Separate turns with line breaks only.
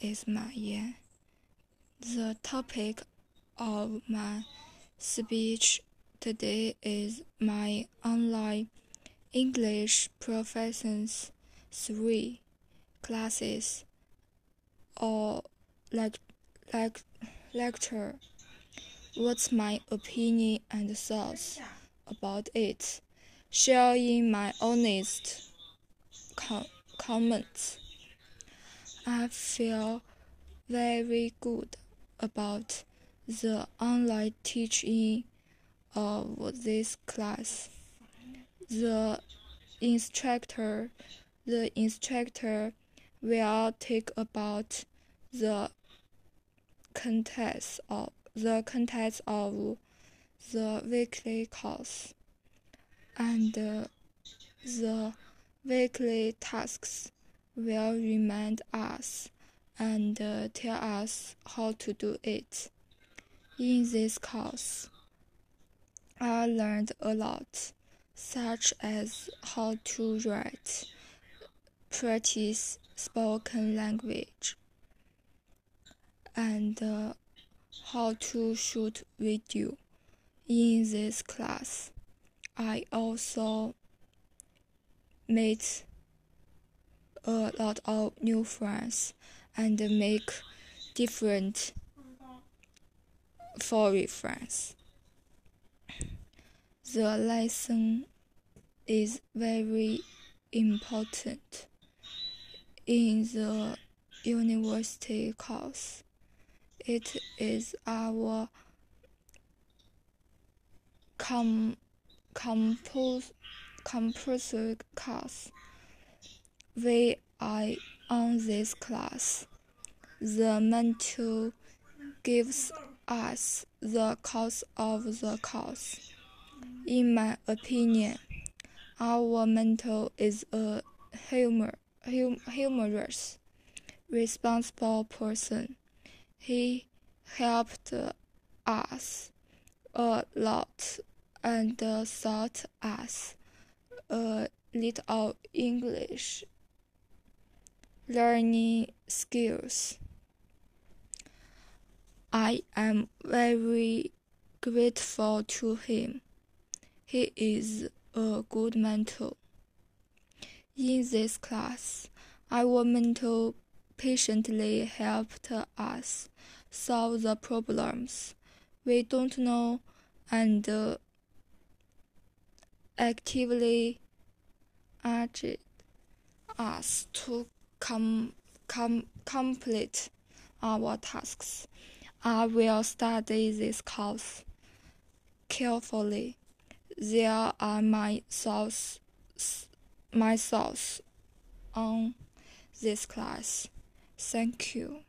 is Ma Yan. The topic of my speech today is my online English professions three classes or like like lecture. What's my opinion and thoughts about it? Sharing my honest com- comments. I feel very good about the online teaching of this class. The instructor, the instructor will take about the contents of the contents of the weekly course and the weekly tasks will remind us and uh, tell us how to do it. In this course, I learned a lot, such as how to write, practice spoken language, and uh, how to shoot video. In this class, I also made a lot of new friends and make different foreign friends. The lesson is very important in the university course. It is our com compulsory class. We are on this class. The mentor gives us the course of the course. In my opinion, our mentor is a humor, hum, humorous, responsible person. He helped us a lot and taught us a little English learning skills. I am very grateful to him. He is a good mentor. In this class, our mentor patiently helped us solve the problems we don't know and actively urged us to com- com- complete our tasks. I will study this course carefully. There are my thoughts, my thoughts on this class. Thank you.